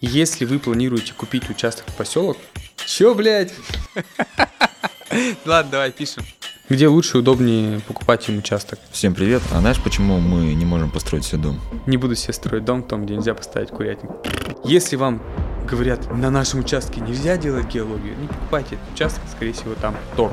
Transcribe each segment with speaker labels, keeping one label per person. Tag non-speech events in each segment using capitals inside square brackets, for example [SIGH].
Speaker 1: Если вы планируете купить участок в поселок... Чё, блядь? [LAUGHS] Ладно, давай пишем. Где лучше и удобнее покупать им участок?
Speaker 2: Всем привет. А знаешь, почему мы не можем построить себе дом?
Speaker 1: Не буду себе строить дом там, где нельзя поставить курятник. Если вам говорят, на нашем участке нельзя делать геологию, не покупайте этот участок, скорее всего, там торф.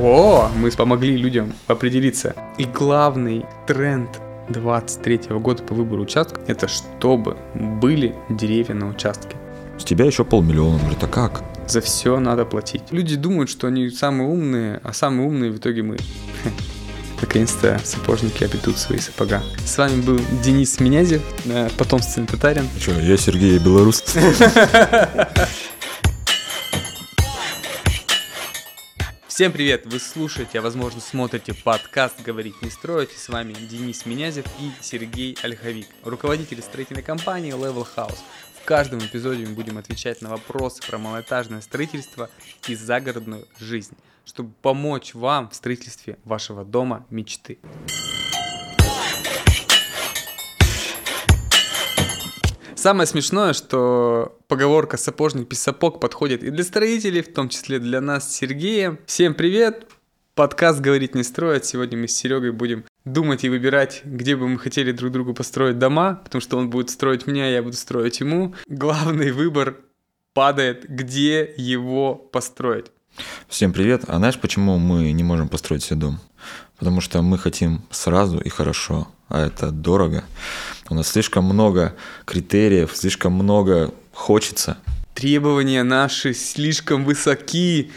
Speaker 1: О, мы помогли людям определиться. И главный тренд 23 года по выбору участка, это чтобы были деревья на участке.
Speaker 2: С тебя еще полмиллиона. Говорит, а как?
Speaker 1: За все надо платить. Люди думают, что они самые умные, а самые умные в итоге мы. Наконец-то сапожники обретут свои сапога. С вами был Денис Минязев, э, потомственный татарин.
Speaker 2: Че, я Сергей Белорус. [LAUGHS]
Speaker 1: Всем привет! Вы слушаете, а возможно смотрите подкаст «Говорить не строить». С вами Денис Минязев и Сергей Ольховик, руководители строительной компании Level House. В каждом эпизоде мы будем отвечать на вопросы про малоэтажное строительство и загородную жизнь, чтобы помочь вам в строительстве вашего дома мечты. Самое смешное, что поговорка «сапожник без сапог» подходит и для строителей, в том числе для нас с Сергеем. Всем привет! Подкаст «Говорить не строить». Сегодня мы с Серегой будем думать и выбирать, где бы мы хотели друг другу построить дома, потому что он будет строить меня, я буду строить ему. Главный выбор падает, где его построить.
Speaker 2: Всем привет. А знаешь, почему мы не можем построить себе дом? Потому что мы хотим сразу и хорошо, а это дорого. У нас слишком много критериев, слишком много хочется.
Speaker 1: Требования наши слишком высоки.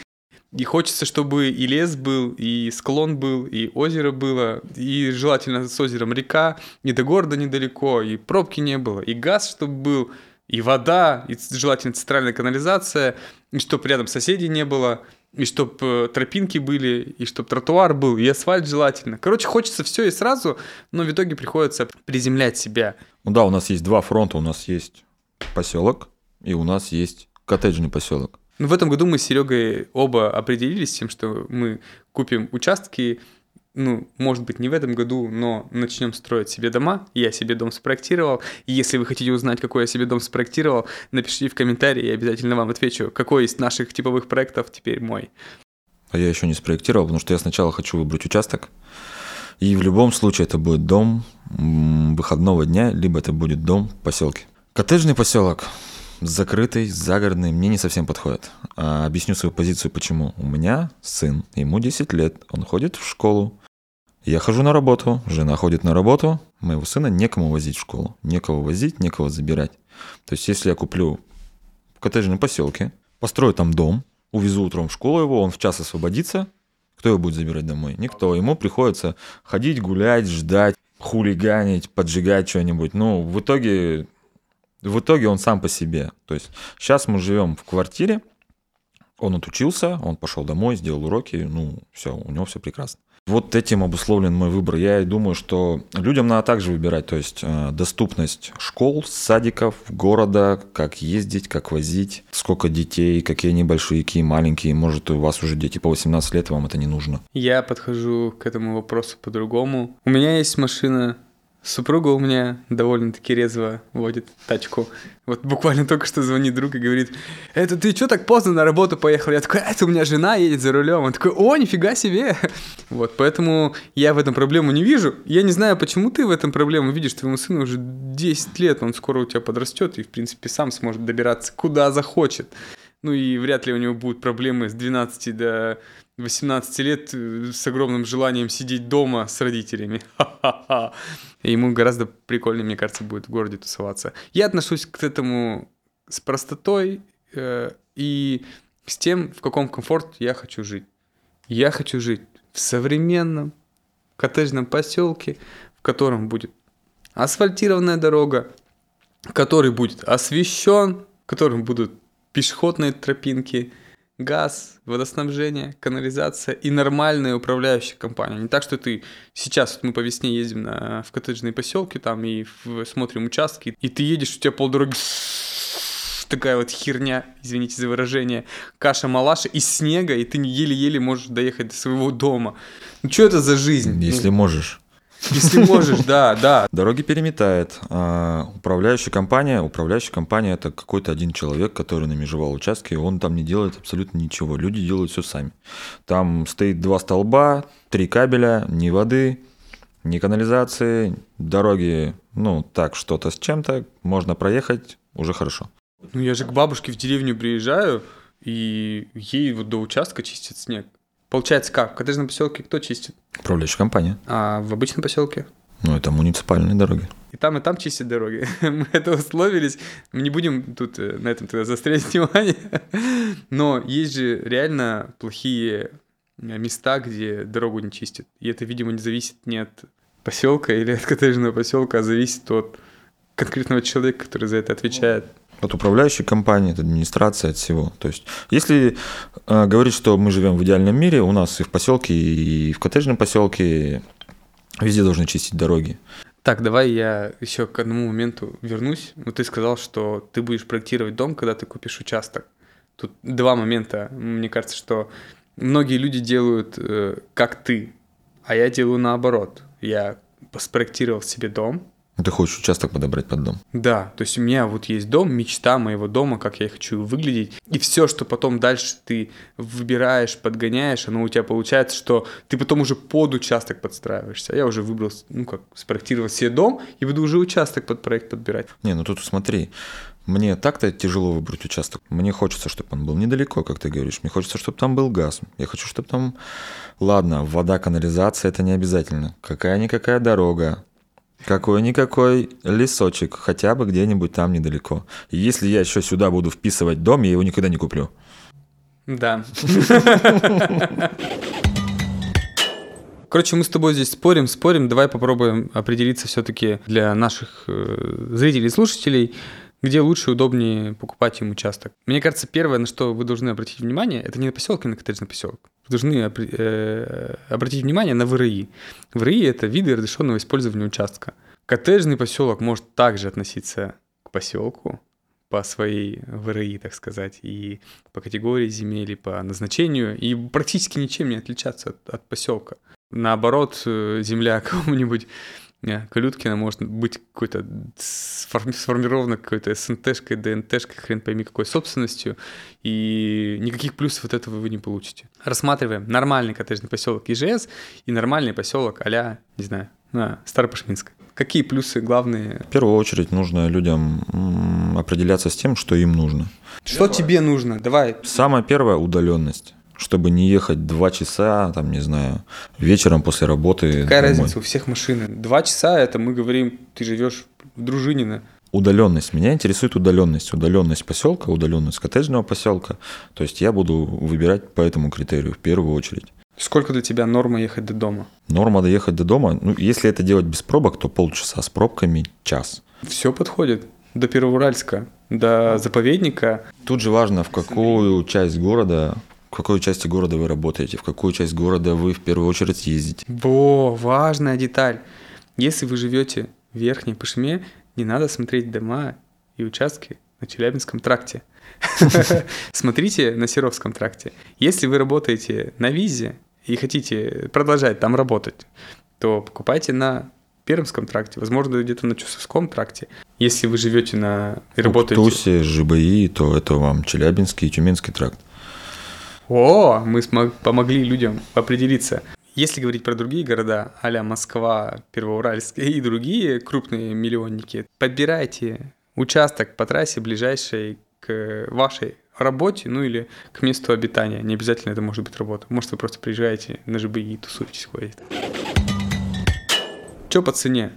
Speaker 1: И хочется, чтобы и лес был, и склон был, и озеро было, и желательно с озером река, и до города недалеко, и пробки не было, и газ, чтобы был, и вода, и желательно центральная канализация, и чтобы рядом соседей не было, и чтобы тропинки были, и чтобы тротуар был, и асфальт желательно. Короче, хочется все и сразу, но в итоге приходится приземлять себя.
Speaker 2: Ну да, у нас есть два фронта. У нас есть поселок, и у нас есть коттеджный поселок.
Speaker 1: Ну, в этом году мы с Серегой оба определились с тем, что мы купим участки, ну, может быть, не в этом году, но начнем строить себе дома. Я себе дом спроектировал. И если вы хотите узнать, какой я себе дом спроектировал, напишите в комментарии, я обязательно вам отвечу, какой из наших типовых проектов теперь мой.
Speaker 2: А я еще не спроектировал, потому что я сначала хочу выбрать участок. И в любом случае это будет дом выходного дня, либо это будет дом в поселке. Коттеджный поселок закрытый, загородный, мне не совсем подходит. А, объясню свою позицию, почему. У меня сын, ему 10 лет, он ходит в школу. Я хожу на работу, жена ходит на работу, моего сына некому возить в школу. Некого возить, некого забирать. То есть, если я куплю в коттеджном поселке, построю там дом, увезу утром в школу его, он в час освободится, кто его будет забирать домой? Никто. Ему приходится ходить, гулять, ждать, хулиганить, поджигать что-нибудь. Ну, в итоге в итоге он сам по себе. То есть сейчас мы живем в квартире, он отучился, он пошел домой, сделал уроки, ну, все, у него все прекрасно. Вот этим обусловлен мой выбор. Я и думаю, что людям надо также выбирать, то есть э, доступность школ, садиков, города, как ездить, как возить, сколько детей, какие они большие, какие маленькие. Может, у вас уже дети по 18 лет, вам это не нужно.
Speaker 1: Я подхожу к этому вопросу по-другому. У меня есть машина, Супруга у меня довольно-таки резво водит тачку. Вот буквально только что звонит друг и говорит, это ты что так поздно на работу поехал? Я такой, это у меня жена едет за рулем. Он такой, о, нифига себе. Вот, поэтому я в этом проблему не вижу. Я не знаю, почему ты в этом проблему видишь. Твоему сыну уже 10 лет, он скоро у тебя подрастет и, в принципе, сам сможет добираться куда захочет. Ну и вряд ли у него будут проблемы с 12 до 18 лет э, с огромным желанием сидеть дома с родителями. [LAUGHS] И ему гораздо прикольнее, мне кажется, будет в городе тусоваться. Я отношусь к этому с простотой э, и с тем, в каком комфорте я хочу жить. Я хочу жить в современном коттеджном поселке, в котором будет асфальтированная дорога, который будет освещен, в котором будут пешеходные тропинки – газ, водоснабжение, канализация и нормальная управляющая компания. Не так, что ты сейчас, вот мы по весне ездим на, в коттеджные поселки там и в, смотрим участки, и ты едешь, у тебя полдороги [SNIFFS] такая вот херня, извините за выражение, каша-малаша из снега, и ты еле-еле можешь доехать до своего дома. Ну что это за жизнь?
Speaker 2: Если
Speaker 1: ну,
Speaker 2: можешь.
Speaker 1: Если можешь, да, да.
Speaker 2: Дороги переметает. А управляющая компания, управляющая компания это какой-то один человек, который на межевал участке, он там не делает абсолютно ничего. Люди делают все сами. Там стоит два столба, три кабеля, ни воды, ни канализации, дороги, ну так, что-то с чем-то, можно проехать, уже хорошо.
Speaker 1: Ну я же к бабушке в деревню приезжаю, и ей вот до участка чистит снег. Получается как? В коттеджном поселке кто чистит?
Speaker 2: Управляющая компания.
Speaker 1: А в обычном поселке?
Speaker 2: Ну, это муниципальные дороги.
Speaker 1: И там, и там чистят дороги. [LAUGHS] Мы это условились. Мы не будем тут э, на этом тогда заострять [LAUGHS] внимание. Но есть же реально плохие э, места, где дорогу не чистят. И это, видимо, не зависит не от поселка или от коттеджного поселка, а зависит от конкретного человека, который за это отвечает.
Speaker 2: От управляющей компании, от администрации, от всего. То есть, если э, говорить, что мы живем в идеальном мире, у нас и в поселке, и в коттеджном поселке везде должны чистить дороги.
Speaker 1: Так, давай я еще к одному моменту вернусь. Вот ты сказал, что ты будешь проектировать дом, когда ты купишь участок. Тут два момента. Мне кажется, что многие люди делают э, как ты, а я делаю наоборот. Я спроектировал себе дом,
Speaker 2: Ты хочешь участок подобрать под дом.
Speaker 1: Да, то есть у меня вот есть дом, мечта моего дома, как я хочу выглядеть. И все, что потом дальше ты выбираешь, подгоняешь, оно у тебя получается, что ты потом уже под участок подстраиваешься. Я уже выбрал, ну как, спроектировал себе дом и буду уже участок под проект подбирать.
Speaker 2: Не, ну тут смотри, мне так-то тяжело выбрать участок. Мне хочется, чтобы он был недалеко, как ты говоришь. Мне хочется, чтобы там был газ. Я хочу, чтобы там... Ладно, вода, канализация – это не обязательно. Какая-никакая дорога. Какой-никакой лесочек, хотя бы где-нибудь там недалеко. И если я еще сюда буду вписывать дом, я его никогда не куплю.
Speaker 1: Да. [LAUGHS] Короче, мы с тобой здесь спорим, спорим. Давай попробуем определиться все-таки для наших э, зрителей и слушателей, где лучше и удобнее покупать им участок. Мне кажется, первое, на что вы должны обратить внимание, это не на поселок, а на коттеджный поселок. Вы должны э, обратить внимание на ВРИ. ВРИ – это виды разрешенного использования участка. Коттеджный поселок может также относиться к поселку по своей ВРИ, так сказать, и по категории земель, и по назначению, и практически ничем не отличаться от, от поселка. Наоборот, э, земля [LAUGHS] кому-нибудь Калюткина может быть какой-то сформи- сформирована какой-то СНТшкой, ДНТшкой, хрен пойми какой собственностью, и никаких плюсов от этого вы не получите. Рассматриваем нормальный коттеджный поселок ИЖС и нормальный поселок а не знаю, на Старопашминской. Какие плюсы главные?
Speaker 2: В первую очередь нужно людям определяться с тем, что им нужно.
Speaker 1: Что тебе нужно? Давай.
Speaker 2: Самое первое – удаленность. Чтобы не ехать два часа, там, не знаю, вечером после работы.
Speaker 1: Какая
Speaker 2: домой.
Speaker 1: разница у всех машины? Два часа это мы говорим, ты живешь в Дружинино.
Speaker 2: Удаленность. Меня интересует удаленность. Удаленность поселка, удаленность коттеджного поселка. То есть я буду выбирать по этому критерию в первую очередь.
Speaker 1: Сколько для тебя норма ехать до дома?
Speaker 2: Норма доехать до дома, ну, если это делать без пробок, то полчаса, с пробками час.
Speaker 1: Все подходит. До Первоуральска, до заповедника.
Speaker 2: Тут же важно, в какую часть города, в какой части города вы работаете, в какую часть города вы в первую очередь ездите.
Speaker 1: Во, важная деталь. Если вы живете в Верхней Пышме, не надо смотреть дома и участки на Челябинском тракте. [LAUGHS] Смотрите на Серовском тракте. Если вы работаете на визе и хотите продолжать там работать, то покупайте на Пермском тракте, возможно, где-то на Чусовском тракте. Если вы живете на и
Speaker 2: В
Speaker 1: работаете...
Speaker 2: Тусе, ЖБИ, то это вам Челябинский и Тюменский тракт.
Speaker 1: О, мы смог- помогли людям определиться. Если говорить про другие города, а Москва, Первоуральск и другие крупные миллионники, подбирайте участок по трассе, ближайшей к вашей работе, ну или к месту обитания. Не обязательно это может быть работа. Может, вы просто приезжаете на ЖБИ и тусуетесь, ходите. Че по цене?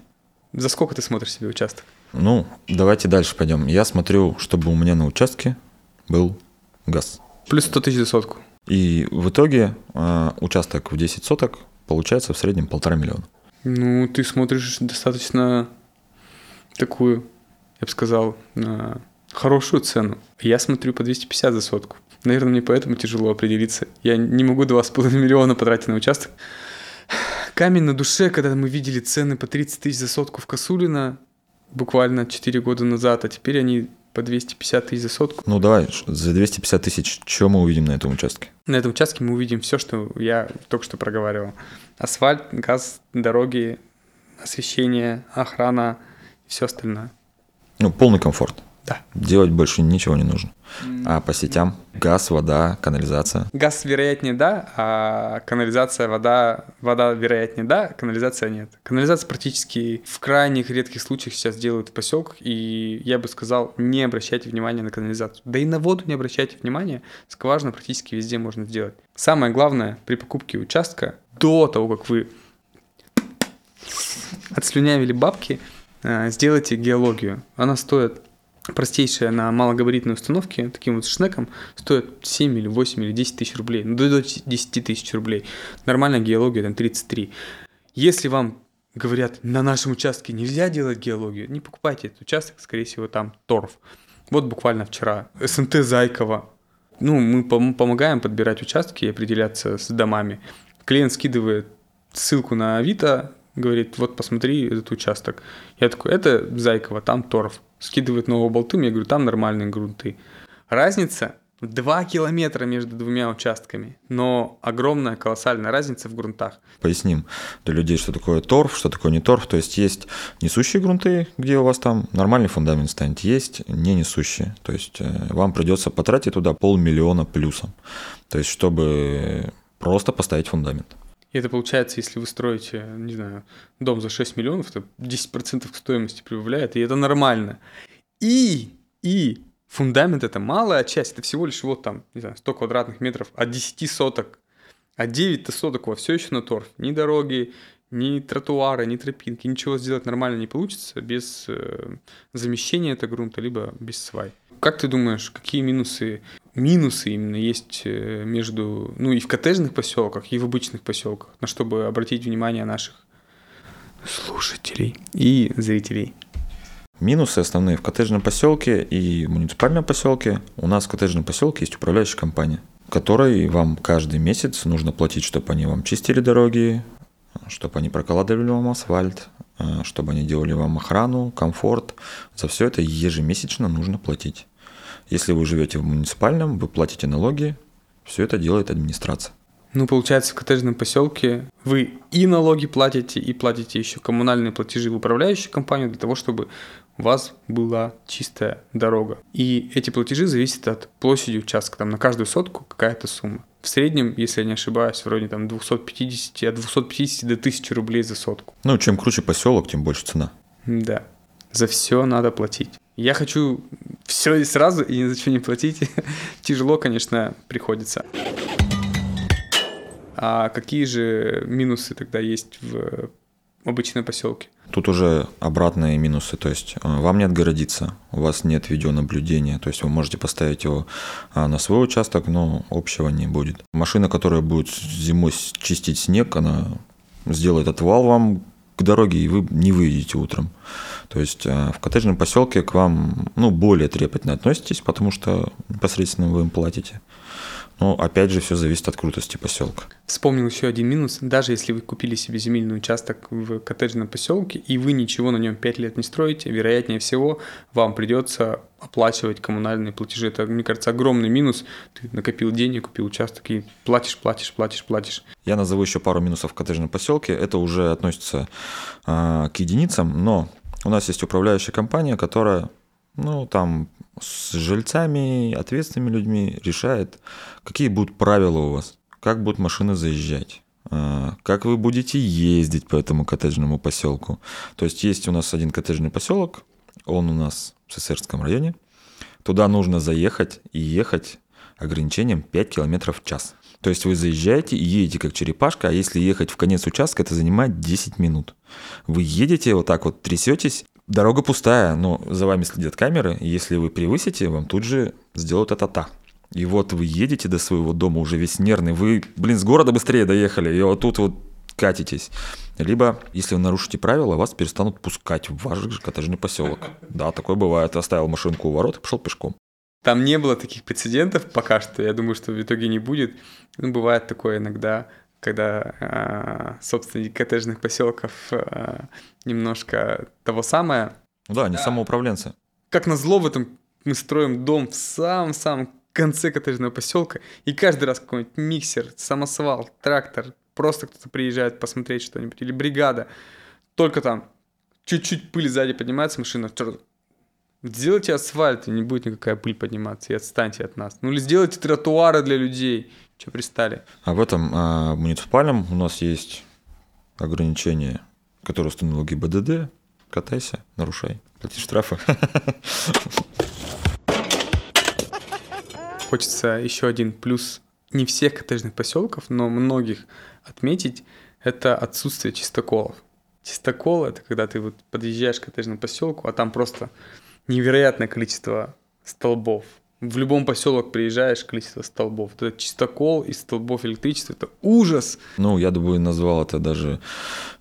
Speaker 1: За сколько ты смотришь себе участок?
Speaker 2: Ну, давайте дальше пойдем. Я смотрю, чтобы у меня на участке был газ.
Speaker 1: Плюс 100 тысяч за сотку.
Speaker 2: И в итоге э, участок в 10 соток получается в среднем полтора миллиона.
Speaker 1: Ну, ты смотришь достаточно такую, я бы сказал, на хорошую цену. Я смотрю по 250 за сотку. Наверное, мне поэтому тяжело определиться. Я не могу 2,5 миллиона потратить на участок. Камень на душе, когда мы видели цены по 30 тысяч за сотку в Косулино буквально 4 года назад, а теперь они по 250 тысяч за сотку.
Speaker 2: Ну давай, за 250 тысяч, что мы увидим на этом участке?
Speaker 1: На этом участке мы увидим все, что я только что проговаривал. Асфальт, газ, дороги, освещение, охрана все остальное.
Speaker 2: Ну, полный комфорт.
Speaker 1: Да.
Speaker 2: Делать больше ничего не нужно. А по сетям газ, вода, канализация.
Speaker 1: Газ, вероятнее, да, а канализация, вода, вода, вероятнее, да, канализация нет. Канализация практически в крайних редких случаях сейчас делают в поселках, и я бы сказал, не обращайте внимания на канализацию. Да и на воду не обращайте внимания, скважину практически везде можно сделать. Самое главное при покупке участка, до того, как вы отслюнявили бабки, э, сделайте геологию. Она стоит простейшая на малогабаритной установке, таким вот шнеком, стоит 7 или 8 или 10 тысяч рублей, ну, до 10 тысяч рублей. Нормальная геология там 33. Если вам говорят, на нашем участке нельзя делать геологию, не покупайте этот участок, скорее всего, там торф. Вот буквально вчера СНТ Зайкова. Ну, мы пом- помогаем подбирать участки и определяться с домами. Клиент скидывает ссылку на Авито, говорит, вот посмотри этот участок. Я такой, это Зайкова, там торф. Скидывает новые болты, я говорю, там нормальные грунты. Разница 2 километра между двумя участками, но огромная, колоссальная разница в грунтах.
Speaker 2: Поясним для людей, что такое торф, что такое не торф. То есть есть несущие грунты, где у вас там нормальный фундамент станет, есть не несущие. То есть э, вам придется потратить туда полмиллиона плюсом. То есть чтобы просто поставить фундамент.
Speaker 1: И это получается, если вы строите, не знаю, дом за 6 миллионов, то 10% к стоимости прибавляет, и это нормально. И, и фундамент это малая часть, это всего лишь вот там, не знаю, 100 квадратных метров от 10 соток. А 9 соток у вас все еще на торф. Ни дороги, ни тротуары, ни тропинки, ничего сделать нормально не получится без э, замещения этого грунта, либо без свай. Как ты думаешь, какие минусы, минусы именно есть э, между, ну и в коттеджных поселках, и в обычных поселках, на чтобы обратить внимание наших слушателей и зрителей?
Speaker 2: Минусы основные в коттеджном поселке и муниципальном поселке. У нас в коттеджном поселке есть управляющая компания, которой вам каждый месяц нужно платить, чтобы они вам чистили дороги, чтобы они прокладывали вам асфальт, э, чтобы они делали вам охрану, комфорт. За все это ежемесячно нужно платить. Если вы живете в муниципальном, вы платите налоги, все это делает администрация.
Speaker 1: Ну, получается, в коттеджном поселке вы и налоги платите, и платите еще коммунальные платежи в управляющую компанию для того, чтобы у вас была чистая дорога. И эти платежи зависят от площади участка. Там на каждую сотку какая-то сумма. В среднем, если я не ошибаюсь, вроде там 250, от 250 до 1000 рублей за сотку.
Speaker 2: Ну, чем круче поселок, тем больше цена.
Speaker 1: Да. За все надо платить. Я хочу все и сразу, и ни за что не платить. [LAUGHS] Тяжело, конечно, приходится. А какие же минусы тогда есть в обычном поселке?
Speaker 2: Тут уже обратные минусы, то есть э, вам не отгородиться, у вас нет видеонаблюдения, то есть вы можете поставить его а, на свой участок, но общего не будет. Машина, которая будет зимой чистить снег, она сделает отвал вам к дороге, и вы не выйдете утром. То есть э, в коттеджном поселке к вам ну, более трепетно относитесь, потому что непосредственно вы им платите. Но опять же, все зависит от крутости поселка.
Speaker 1: Вспомнил еще один минус. Даже если вы купили себе земельный участок в коттеджном поселке, и вы ничего на нем 5 лет не строите, вероятнее всего, вам придется оплачивать коммунальные платежи. Это, мне кажется, огромный минус. Ты накопил денег, купил участок и платишь, платишь, платишь, платишь.
Speaker 2: Я назову еще пару минусов в коттеджном поселке. Это уже относится э, к единицам, но у нас есть управляющая компания, которая ну, там с жильцами, ответственными людьми решает, какие будут правила у вас, как будут машины заезжать, а, как вы будете ездить по этому коттеджному поселку. То есть есть у нас один коттеджный поселок, он у нас в Сесерском районе. Туда нужно заехать и ехать ограничением 5 км в час. То есть вы заезжаете и едете как черепашка, а если ехать в конец участка, это занимает 10 минут. Вы едете вот так вот, трясетесь, Дорога пустая, но за вами следят камеры, и если вы превысите, вам тут же сделают это-та. И вот вы едете до своего дома уже весь нервный, вы, блин, с города быстрее доехали, и вот тут вот катитесь. Либо, если вы нарушите правила, вас перестанут пускать в ваш коттеджный поселок. Да, такое бывает. Оставил машинку у ворот и пошел пешком.
Speaker 1: Там не было таких прецедентов пока что. Я думаю, что в итоге не будет. Ну, бывает такое иногда когда э, собственники коттеджных поселков э, немножко того самое.
Speaker 2: Ну да, они да. самоуправленцы.
Speaker 1: Как назло в этом мы строим дом в самом-самом конце коттеджного поселка, и каждый раз какой-нибудь миксер, самосвал, трактор, просто кто-то приезжает посмотреть что-нибудь, или бригада, только там чуть-чуть пыль сзади поднимается, машина Сделайте асфальт, и не будет никакая пыль подниматься, и отстаньте от нас. Ну или сделайте тротуары для людей. Че пристали?
Speaker 2: А в этом а, муниципальном у нас есть ограничение, которое установил ГИБДД. Катайся, нарушай, плати штрафы. [LAUGHS]
Speaker 1: Хочется еще один плюс не всех коттеджных поселков, но многих отметить, это отсутствие чистоколов. Чистокол — это когда ты вот подъезжаешь к коттеджному поселку, а там просто невероятное количество столбов. В любом поселок приезжаешь, количество столбов. Это чистокол из столбов электричества. Это ужас.
Speaker 2: Ну, я бы назвал это даже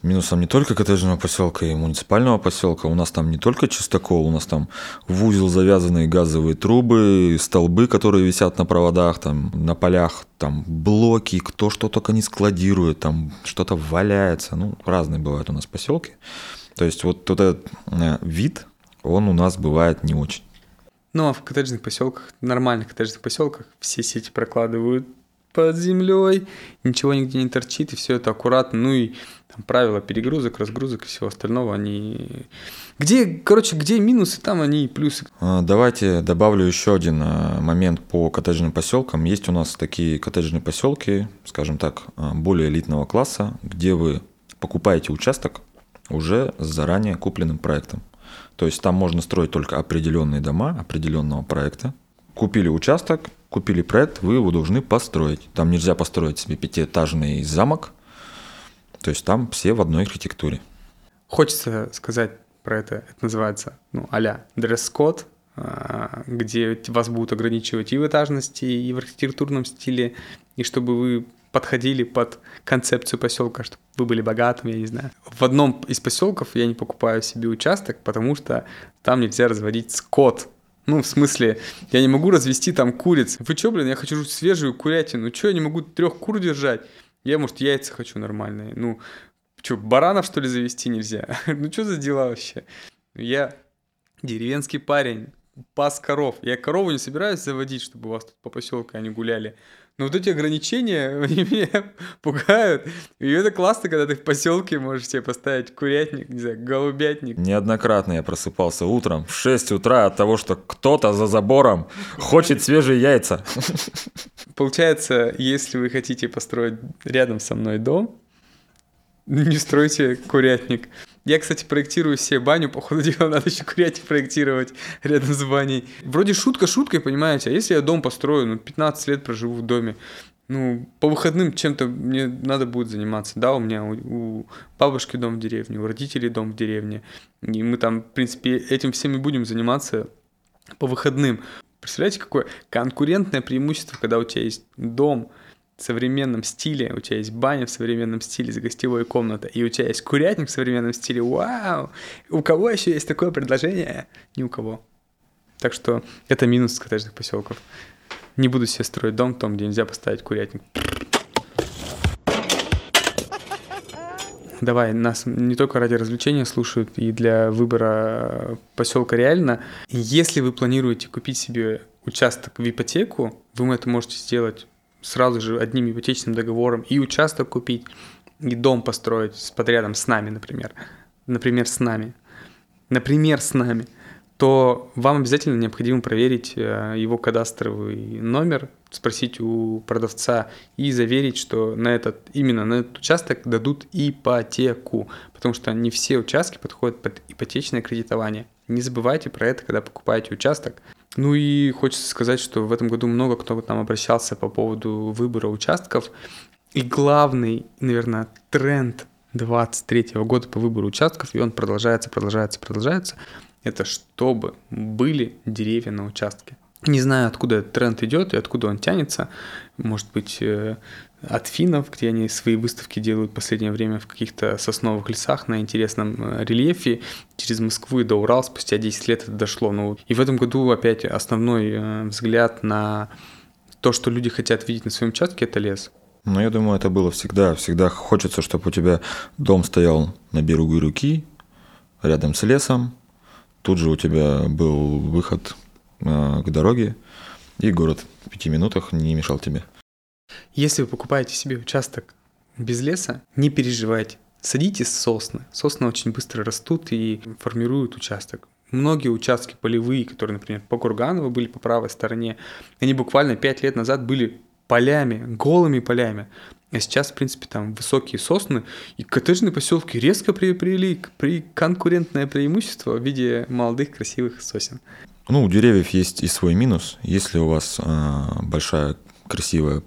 Speaker 2: минусом не только коттеджного поселка и муниципального поселка. У нас там не только чистокол, у нас там в узел завязанные газовые трубы, столбы, которые висят на проводах, там на полях, там блоки, кто что только не складирует, там что-то валяется. Ну, разные бывают у нас поселки. То есть вот, вот этот э, вид он у нас бывает не очень.
Speaker 1: Ну, а в коттеджных поселках, нормальных коттеджных поселках, все сети прокладывают под землей, ничего нигде не торчит, и все это аккуратно. Ну и там правила перегрузок, разгрузок и всего остального, они... Где, короче, где минусы, там они и плюсы.
Speaker 2: А, давайте добавлю еще один а, момент по коттеджным поселкам. Есть у нас такие коттеджные поселки, скажем так, а, более элитного класса, где вы покупаете участок уже с заранее купленным проектом. То есть там можно строить только определенные дома определенного проекта. Купили участок, купили проект, вы его должны построить. Там нельзя построить себе пятиэтажный замок. То есть там все в одной архитектуре.
Speaker 1: Хочется сказать про это. Это называется ну, а-ля дресс-код, а, где вас будут ограничивать и в этажности, и в архитектурном стиле, и чтобы вы подходили под концепцию поселка, чтобы вы были богатым, я не знаю. В одном из поселков я не покупаю себе участок, потому что там нельзя разводить скот. Ну, в смысле, я не могу развести там куриц. Вы чё, блин, я хочу свежую курятину. Чё, я не могу трех кур держать? Я, может, яйца хочу нормальные. Ну, что, баранов, что ли, завести нельзя? [LAUGHS] ну, что за дела вообще? Я деревенский парень, пас коров. Я корову не собираюсь заводить, чтобы у вас тут по поселку они гуляли. Но вот эти ограничения, [LAUGHS] они меня пугают. И это классно, когда ты в поселке можешь себе поставить курятник, не знаю, голубятник.
Speaker 2: Неоднократно я просыпался утром в 6 утра от того, что кто-то за забором хочет свежие яйца. [LAUGHS]
Speaker 1: Получается, если вы хотите построить рядом со мной дом, [LAUGHS] не стройте курятник. Я, кстати, проектирую себе баню, по ходу [LAUGHS] дела надо еще курятник проектировать рядом с баней. Вроде шутка шуткой, понимаете, а если я дом построю, ну, 15 лет проживу в доме, ну, по выходным чем-то мне надо будет заниматься. Да, у меня у, у бабушки дом в деревне, у родителей дом в деревне. И мы там, в принципе, этим всем и будем заниматься по выходным. Представляете, какое конкурентное преимущество, когда у тебя есть дом, современном стиле, у тебя есть баня в современном стиле с гостевой комнатой, и у тебя есть курятник в современном стиле, вау! У кого еще есть такое предложение? Ни у кого. Так что это минус коттеджных поселков. Не буду себе строить дом там, где нельзя поставить курятник. Давай, нас не только ради развлечения слушают и для выбора поселка реально. Если вы планируете купить себе участок в ипотеку, вы это можете сделать сразу же одним ипотечным договором и участок купить, и дом построить с подрядом с нами, например, например, с нами, например, с нами, то вам обязательно необходимо проверить э, его кадастровый номер, спросить у продавца и заверить, что на этот, именно на этот участок дадут ипотеку, потому что не все участки подходят под ипотечное кредитование. Не забывайте про это, когда покупаете участок. Ну и хочется сказать, что в этом году много кто к нам обращался по поводу выбора участков. И главный, наверное, тренд 23 года по выбору участков, и он продолжается, продолжается, продолжается, это чтобы были деревья на участке. Не знаю, откуда этот тренд идет и откуда он тянется. Может быть, э, от финнов, где они свои выставки делают в последнее время в каких-то сосновых лесах на интересном э, рельефе. Через Москву и до Урал спустя 10 лет это дошло. Ну, и в этом году опять основной э, взгляд на то, что люди хотят видеть на своем участке, это лес.
Speaker 2: Ну, я думаю, это было всегда. Всегда хочется, чтобы у тебя дом стоял на берегу реки, рядом с лесом. Тут же у тебя был выход э, к дороге, и город в пяти минутах не мешал тебе.
Speaker 1: Если вы покупаете себе участок без леса, не переживайте. Садите сосны. Сосны очень быстро растут и формируют участок. Многие участки полевые, которые, например, по Курганову были по правой стороне, они буквально 5 лет назад были полями, голыми полями. А сейчас, в принципе, там высокие сосны, и коттеджные поселки резко приобрели при конкурентное преимущество в виде молодых красивых сосен.
Speaker 2: Ну, у деревьев есть и свой минус. Если у вас э, большая красивая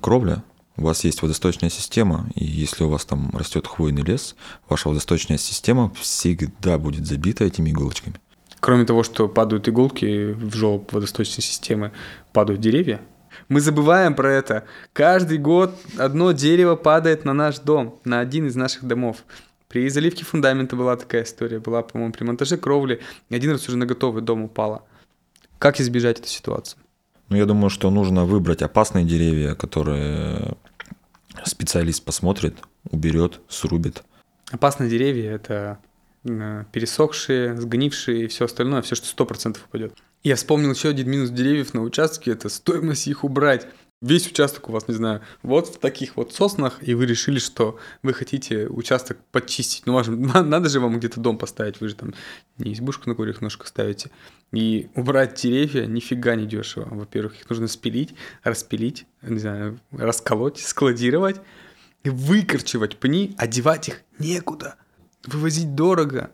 Speaker 2: кровля, у вас есть водосточная система, и если у вас там растет хвойный лес, ваша водосточная система всегда будет забита этими иголочками.
Speaker 1: Кроме того, что падают иголки в желоб водосточной системы, падают деревья. Мы забываем про это. Каждый год одно дерево падает на наш дом, на один из наших домов. При заливке фундамента была такая история, была, по-моему, при монтаже кровли. Один раз уже на готовый дом упала. Как избежать этой ситуации?
Speaker 2: Ну, я думаю, что нужно выбрать опасные деревья, которые специалист посмотрит, уберет, срубит.
Speaker 1: Опасные деревья – это э, пересохшие, сгнившие и все остальное, все, что 100% упадет. Я вспомнил еще один минус деревьев на участке – это стоимость их убрать. Весь участок у вас, не знаю, вот в таких вот соснах, и вы решили, что вы хотите участок подчистить. Ну, важно, [LAUGHS] надо же вам где-то дом поставить, вы же там не избушку на курьих ножках ставите. И убрать деревья нифига не дешево. Во-первых, их нужно спилить, распилить, не знаю, расколоть, складировать, выкорчевать пни, одевать их некуда. Вывозить дорого.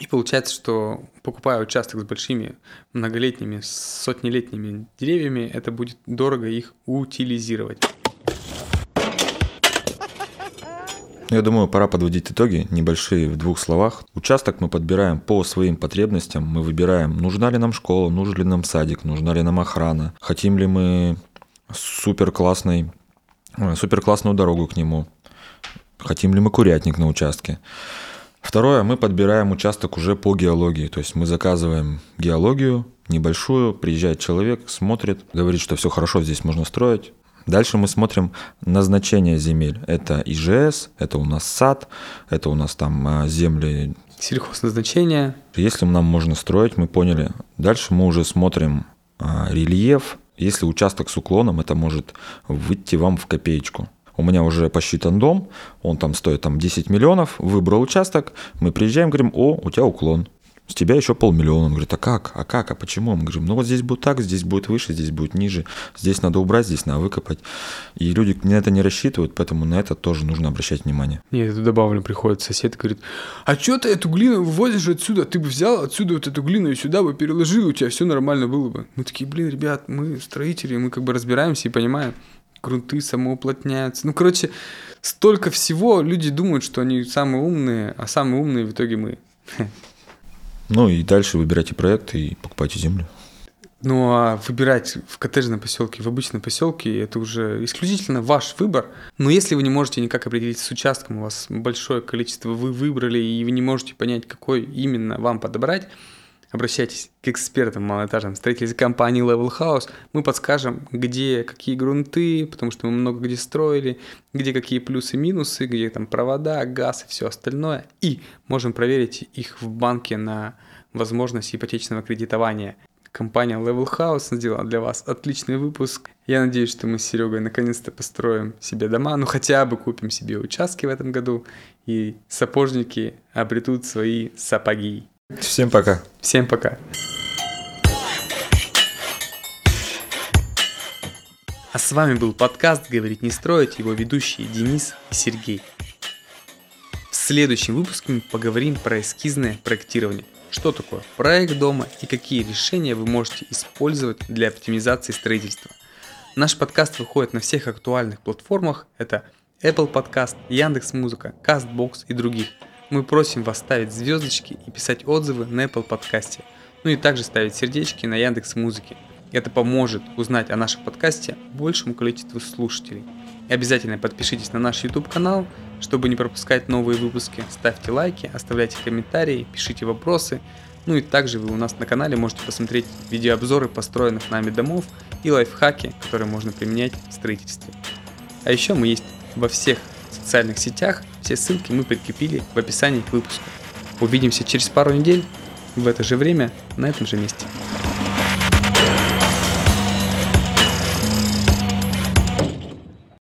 Speaker 1: И получается, что покупая участок с большими многолетними, сотнелетними деревьями, это будет дорого их утилизировать.
Speaker 2: Ну, я думаю, пора подводить итоги, небольшие в двух словах. Участок мы подбираем по своим потребностям. Мы выбираем, нужна ли нам школа, нужен ли нам садик, нужна ли нам охрана, хотим ли мы супер классный, э, супер классную дорогу к нему, хотим ли мы курятник на участке. Второе, мы подбираем участок уже по геологии, то есть мы заказываем геологию небольшую, приезжает человек, смотрит, говорит, что все хорошо, здесь можно строить, Дальше мы смотрим назначение земель. Это ИЖС, это у нас сад, это у нас там а, земли...
Speaker 1: Сельхозназначение.
Speaker 2: Если нам можно строить, мы поняли. Дальше мы уже смотрим а, рельеф. Если участок с уклоном, это может выйти вам в копеечку. У меня уже посчитан дом, он там стоит там 10 миллионов, выбрал участок, мы приезжаем, говорим, о, у тебя уклон с тебя еще полмиллиона. Он говорит, а как, а как, а почему? Мы говорим, ну вот здесь будет так, здесь будет выше, здесь будет ниже, здесь надо убрать, здесь надо выкопать. И люди на это не рассчитывают, поэтому на это тоже нужно обращать внимание.
Speaker 1: Нет, это добавлю, приходит сосед и говорит, а что ты эту глину вывозишь отсюда? Ты бы взял отсюда вот эту глину и сюда бы переложил, у тебя все нормально было бы. Мы такие, блин, ребят, мы строители, мы как бы разбираемся и понимаем, грунты самоуплотняются. Ну, короче, столько всего, люди думают, что они самые умные, а самые умные в итоге мы.
Speaker 2: Ну и дальше выбирайте проект и покупайте землю.
Speaker 1: Ну а выбирать в коттеджном поселке, в обычном поселке, это уже исключительно ваш выбор. Но если вы не можете никак определить с участком, у вас большое количество вы выбрали, и вы не можете понять, какой именно вам подобрать, обращайтесь к экспертам малоэтажным строительной компании Level House. Мы подскажем, где какие грунты, потому что мы много где строили, где какие плюсы минусы, где там провода, газ и все остальное. И можем проверить их в банке на возможность ипотечного кредитования. Компания Level House сделала для вас отличный выпуск. Я надеюсь, что мы с Серегой наконец-то построим себе дома, ну хотя бы купим себе участки в этом году, и сапожники обретут свои сапоги.
Speaker 2: Всем пока.
Speaker 1: Всем пока. А с вами был подкаст «Говорить не строить», его ведущие Денис и Сергей. В следующем выпуске мы поговорим про эскизное проектирование. Что такое проект дома и какие решения вы можете использовать для оптимизации строительства. Наш подкаст выходит на всех актуальных платформах. Это Apple Podcast, Яндекс.Музыка, Castbox и других – мы просим вас ставить звездочки и писать отзывы на Apple подкасте. Ну и также ставить сердечки на Яндекс Музыке. Это поможет узнать о нашем подкасте большему количеству слушателей. И обязательно подпишитесь на наш YouTube канал, чтобы не пропускать новые выпуски. Ставьте лайки, оставляйте комментарии, пишите вопросы. Ну и также вы у нас на канале можете посмотреть видеообзоры построенных нами домов и лайфхаки, которые можно применять в строительстве. А еще мы есть во всех социальных сетях. Все ссылки мы прикрепили в описании к выпуску. Увидимся через пару недель в это же время на этом же месте.